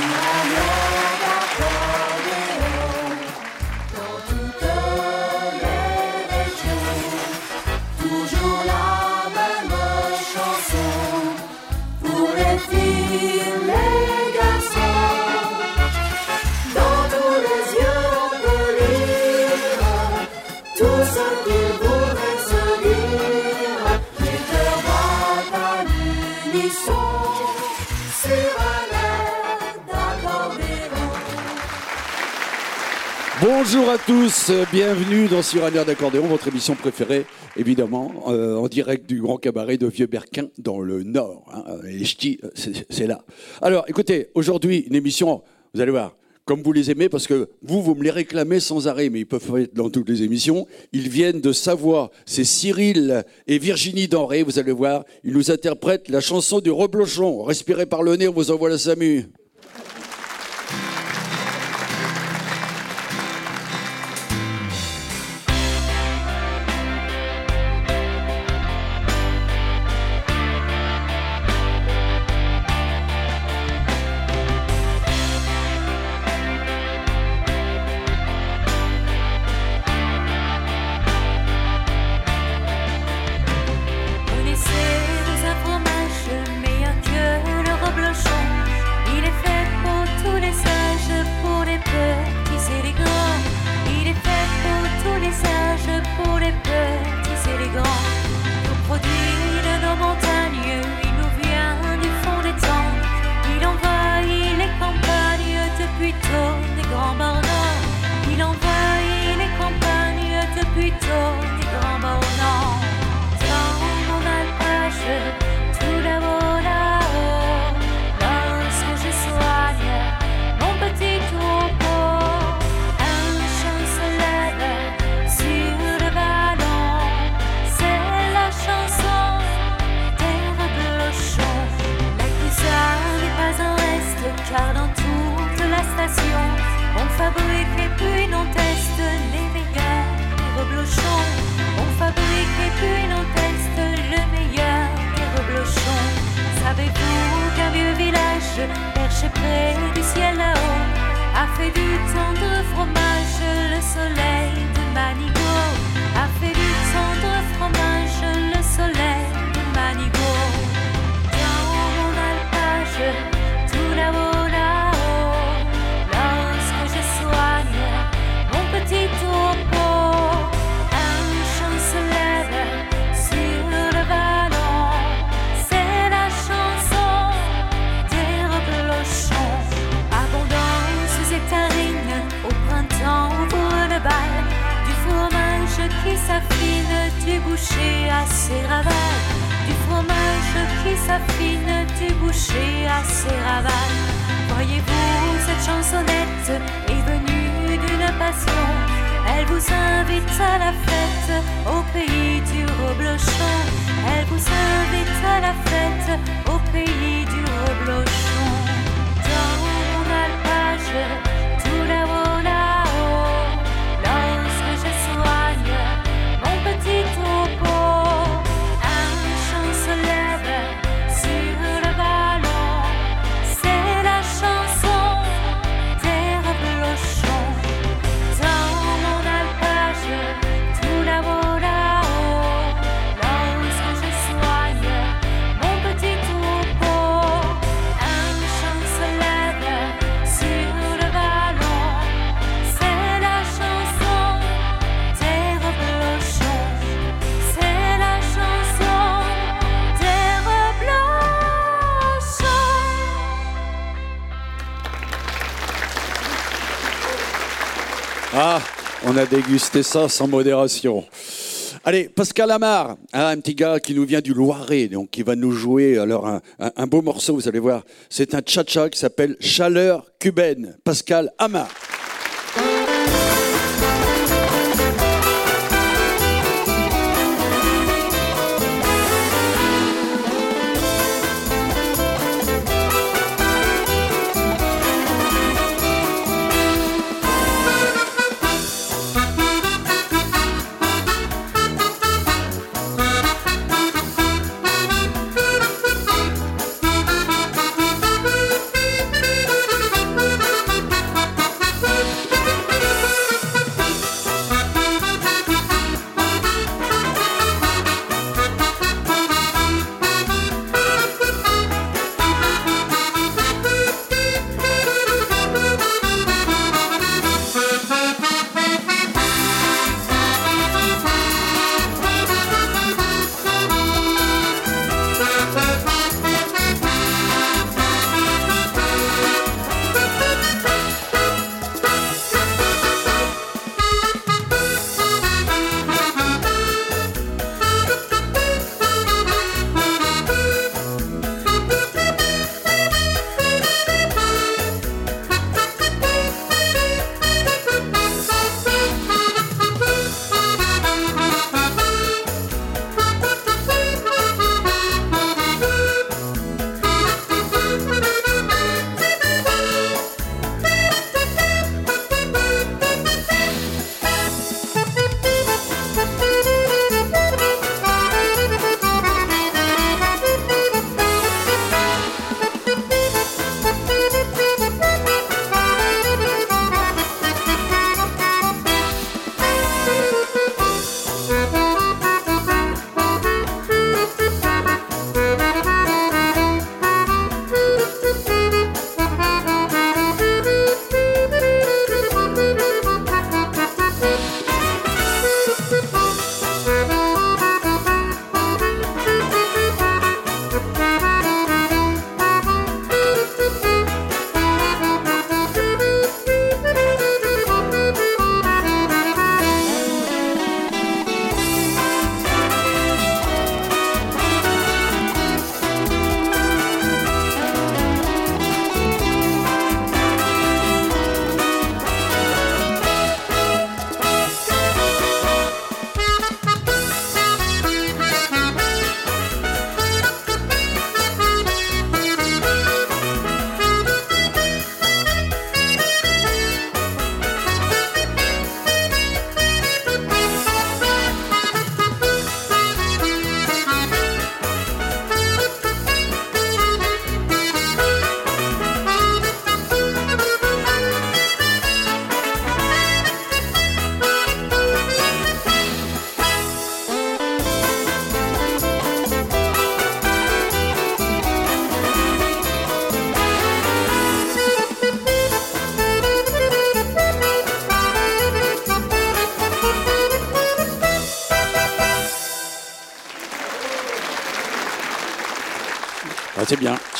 Obrigado. Bonjour à tous, bienvenue dans Sur un air d'accordéon, votre émission préférée, évidemment, euh, en direct du Grand Cabaret de Vieux-Berquin, dans le Nord. Hein, euh, c'est là. Alors, écoutez, aujourd'hui, une émission, vous allez voir, comme vous les aimez, parce que vous, vous me les réclamez sans arrêt, mais ils peuvent être dans toutes les émissions. Ils viennent de Savoie, c'est Cyril et Virginie Denré, vous allez voir, ils nous interprètent la chanson du reblochon. Respirez par le nez, on vous envoie la SAMU. A boucher à ses ravales, du fromage qui s'affine, du boucher à ses ravales. Voyez-vous, cette chansonnette est venue d'une passion. Elle vous invite à la fête au pays du reblochon. Elle vous invite à la fête au pays du reblochon. Dans mon alpage, dégusté ça sans modération. Allez, Pascal Amar, hein, un petit gars qui nous vient du Loiret, donc qui va nous jouer alors un, un beau morceau, vous allez voir. C'est un cha-cha qui s'appelle Chaleur cubaine. Pascal Amar.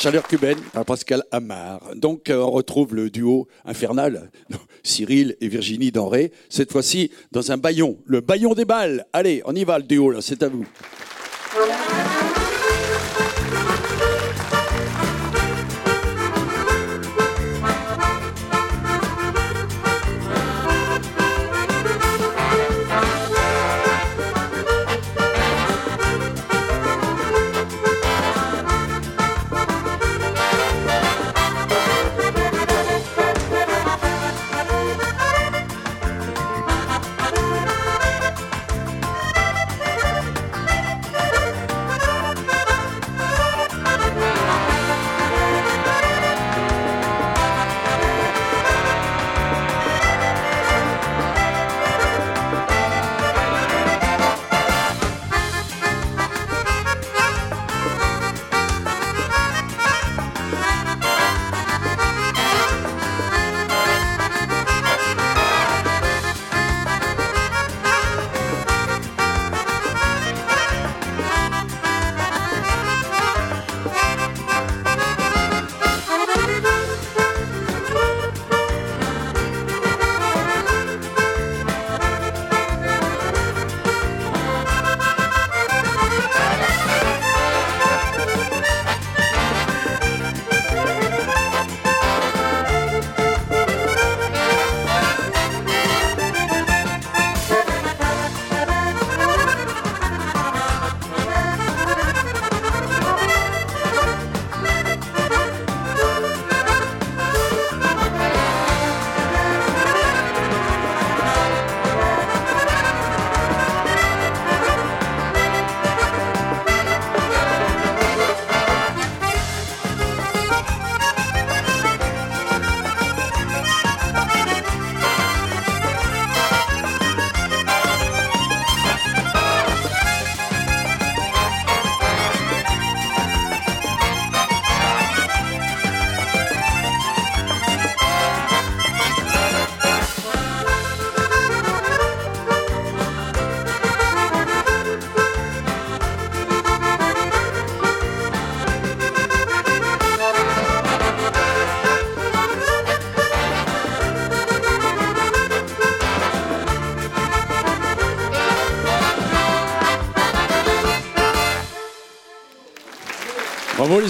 Chaleur cubaine par Pascal Amar. Donc, euh, on retrouve le duo infernal, Cyril et Virginie Denré, cette fois-ci dans un baillon, le baillon des balles. Allez, on y va, le duo, c'est à vous.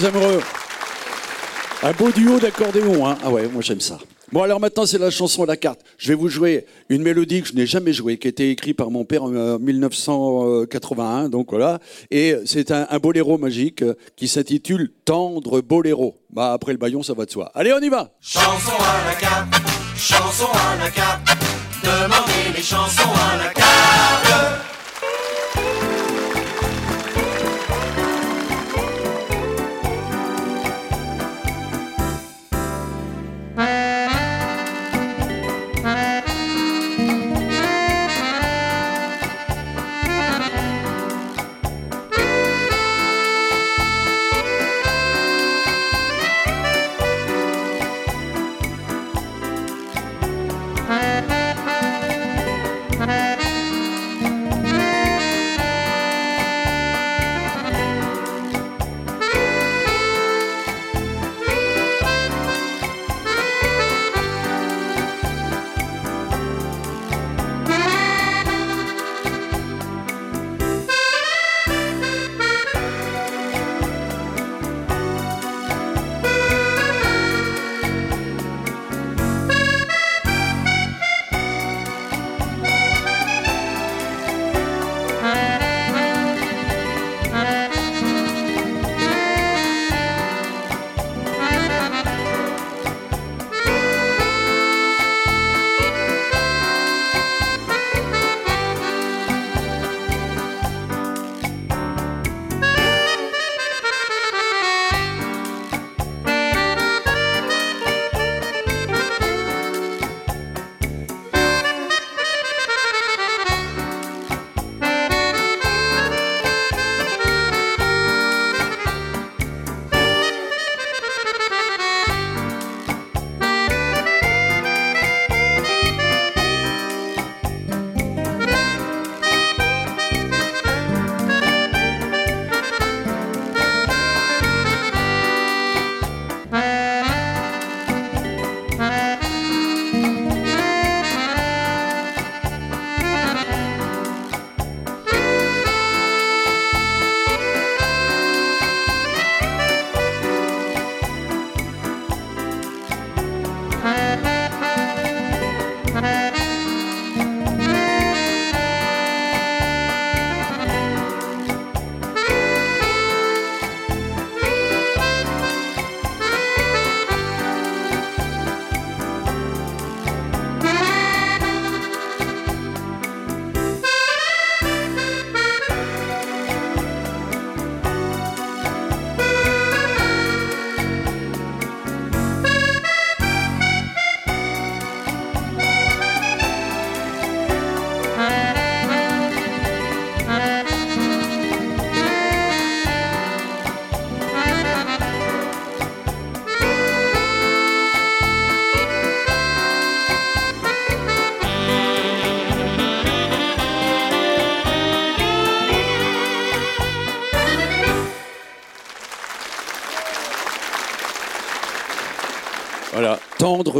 Amoureux. Un beau duo d'accordéon, hein Ah ouais, moi j'aime ça. Bon alors maintenant c'est la chanson à la carte. Je vais vous jouer une mélodie que je n'ai jamais jouée, qui a été écrite par mon père en 1981, donc voilà. Et c'est un, boléro magique euh, qui s'intitule Tendre Boléro. Bah après le baillon ça va de soi. Allez on y va Chanson à la carte, chanson à la carte, demandez les chansons à la carte.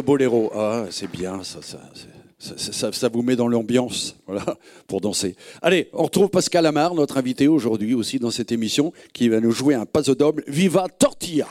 Boléro. Ah, c'est bien, ça, ça, vous met dans l'ambiance, pour danser. Allez, on retrouve Pascal Amar, notre invité aujourd'hui aussi dans cette émission, qui va nous jouer un paso doble. Viva Tortilla.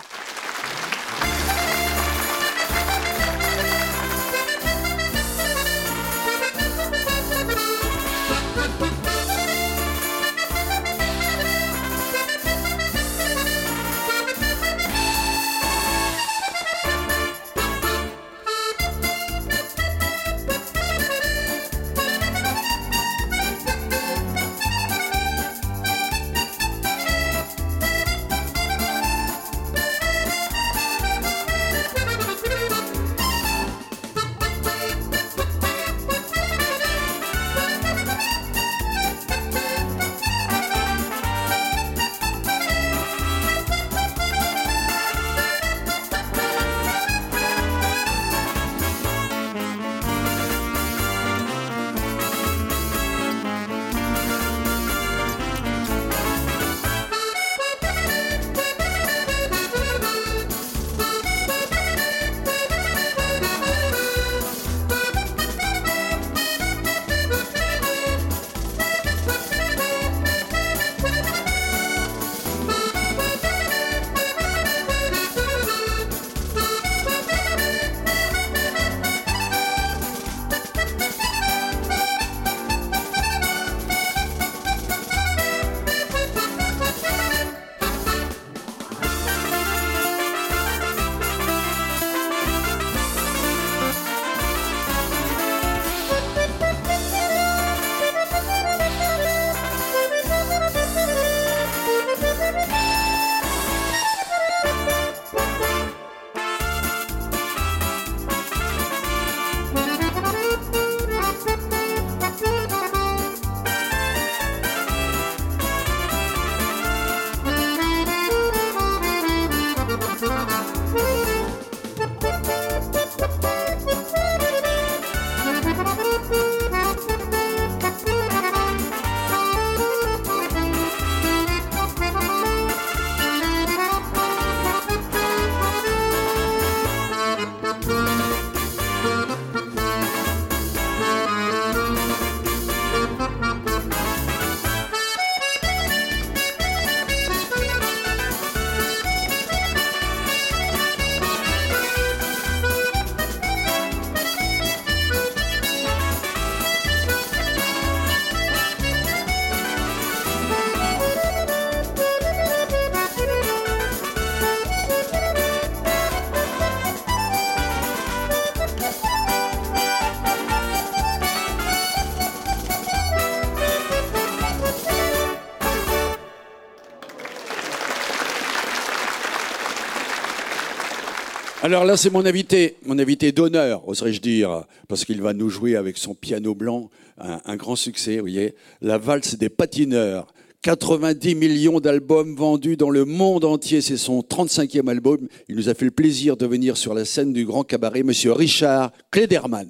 Alors là, c'est mon invité, mon invité d'honneur, oserais-je dire, parce qu'il va nous jouer avec son piano blanc un, grand succès, vous voyez, la valse des patineurs. 90 millions d'albums vendus dans le monde entier, c'est son 35e album. Il nous a fait le plaisir de venir sur la scène du Grand Cabaret, Monsieur Richard Klederman.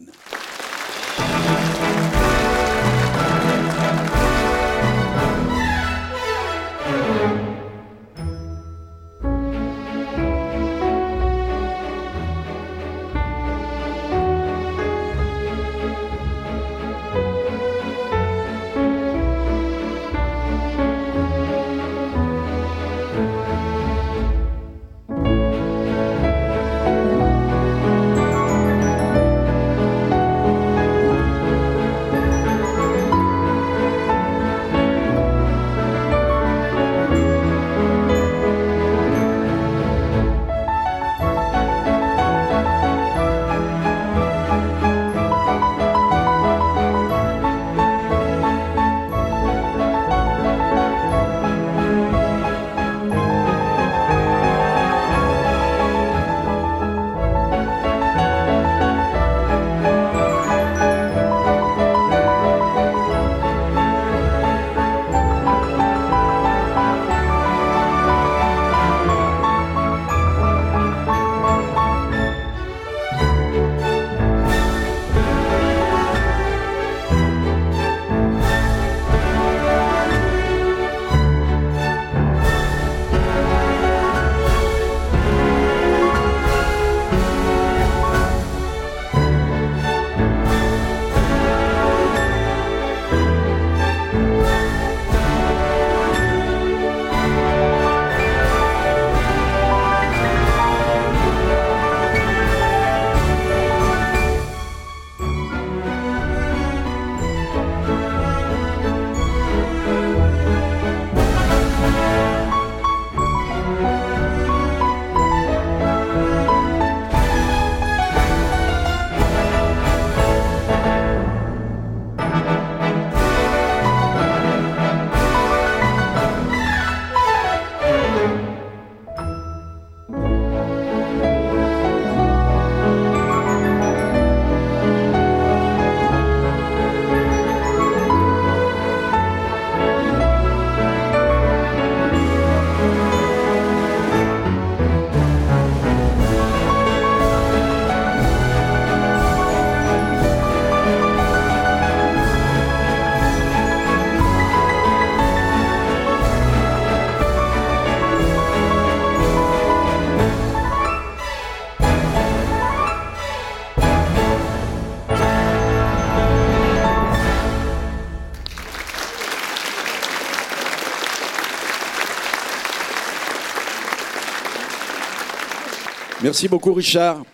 Merci beaucoup, Richard.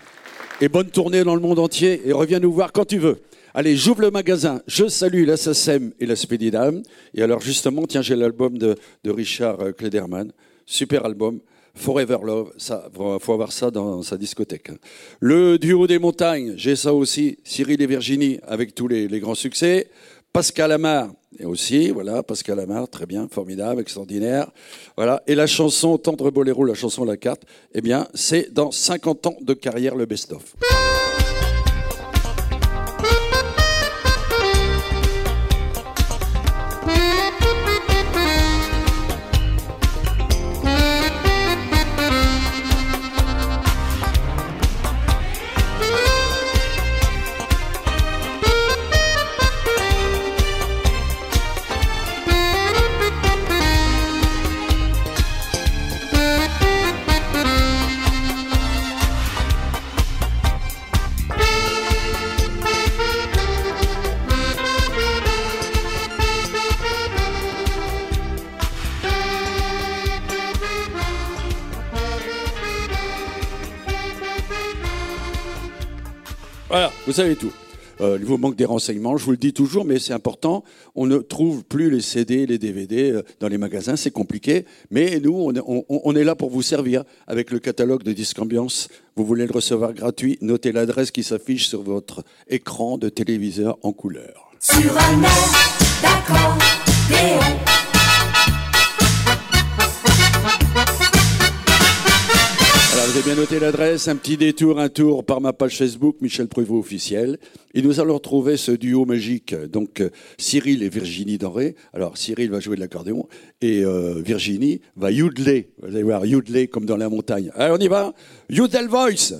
Et bonne tournée dans le monde entier. Et reviens nous voir quand tu veux. Allez, j'ouvre le magasin. Je salue la SACEM et la Spédidam. Et alors, justement, tiens, j'ai l'album de, Richard euh, Klederman. Super album. Forever Love, ça, faut avoir ça dans sa discothèque. hein. Le duo des montagnes, j'ai ça aussi. Cyril et Virginie avec tous les grands succès. Pascal Amar, et aussi, voilà, Pascal Amar, très bien, formidable, extraordinaire. Voilà. Et la chanson Tendre Boléro, la chanson La Carte, eh bien, c'est dans 50 ans de carrière le best-of. Voilà, vous savez tout. Euh, il vous manque des renseignements, je vous le dis toujours, mais c'est important. On ne trouve plus les CD, les DVD euh, dans les magasins, c'est compliqué. Mais nous, on est, là pour vous servir avec le catalogue de Disque Ambiance. Vous voulez le recevoir gratuit, notez l'adresse qui s'affiche sur votre écran de téléviseur en couleur. Sur un Vous avez bien noté l'adresse, un petit détour, un tour par ma page Facebook, Michel Prévost officiel. Et nous allons retrouver ce duo magique, donc euh, Cyril et Virginie Doré. Alors, Cyril va jouer de l'accordéon et euh, Virginie va yodeler. Vous allez voir, yodeler comme dans la montagne. Allez, on y va Yodel Voice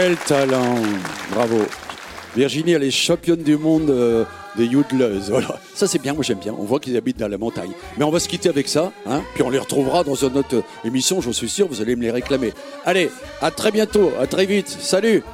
Quel talent Bravo Virginie, elle est championne du monde euh, des yodeleuses. Voilà. Ça, c'est bien, moi j'aime bien. On voit qu'ils habitent dans la montagne. Mais on va se quitter avec ça, hein puis on les retrouvera dans une autre émission, j'en suis sûr, vous allez me les réclamer. Allez, à très bientôt, à très vite. Salut